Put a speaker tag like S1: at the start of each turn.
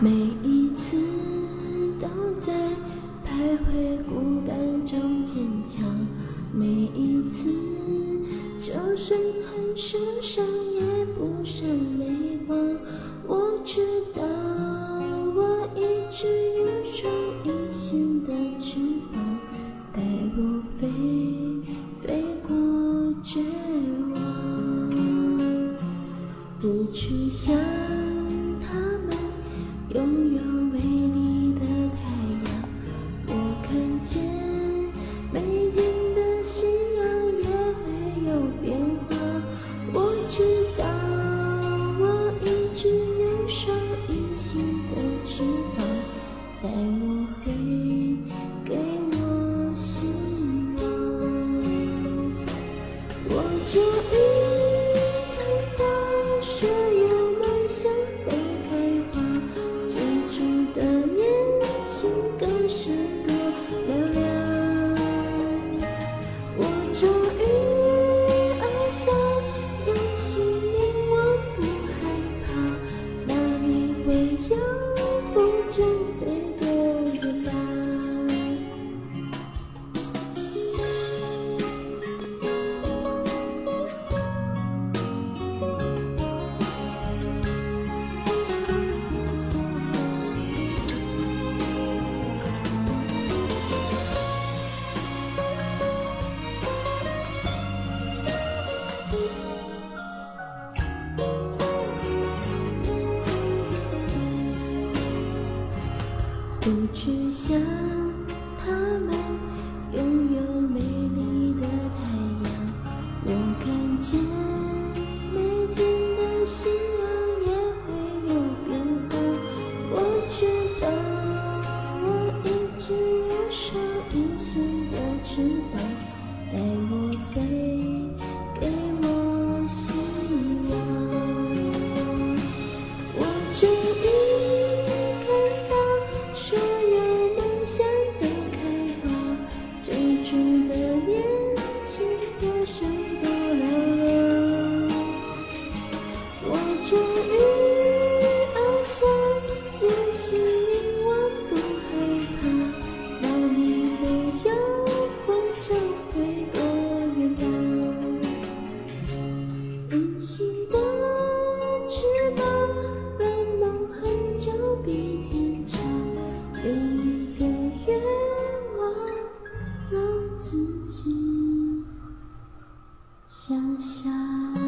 S1: 每一次都在徘徊孤单中坚强，每一次就算很受伤也不闪泪光，我知道。不去想他们自己想象